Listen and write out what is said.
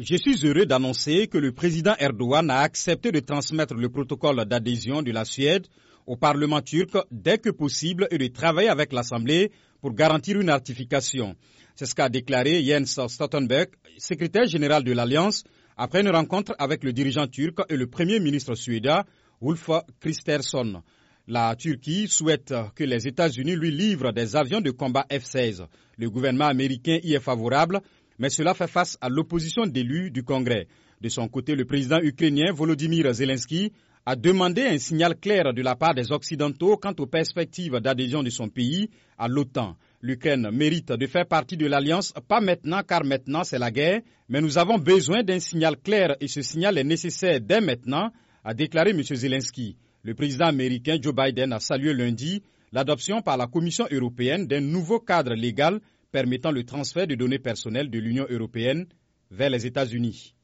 Je suis heureux d'annoncer que le président Erdogan a accepté de transmettre le protocole d'adhésion de la Suède au Parlement turc dès que possible et de travailler avec l'Assemblée pour garantir une ratification. C'est ce qu'a déclaré Jens Stoltenberg, secrétaire général de l'Alliance, après une rencontre avec le dirigeant turc et le premier ministre suédois, Ulf Kristersson. La Turquie souhaite que les États-Unis lui livrent des avions de combat F-16. Le gouvernement américain y est favorable, mais cela fait face à l'opposition d'élus du Congrès. De son côté, le président ukrainien Volodymyr Zelensky a demandé un signal clair de la part des Occidentaux quant aux perspectives d'adhésion de son pays à l'OTAN. L'Ukraine mérite de faire partie de l'Alliance, pas maintenant car maintenant c'est la guerre, mais nous avons besoin d'un signal clair et ce signal est nécessaire dès maintenant, a déclaré M. Zelensky. Le président américain Joe Biden a salué lundi l'adoption par la Commission européenne d'un nouveau cadre légal permettant le transfert de données personnelles de l'Union européenne vers les États-Unis.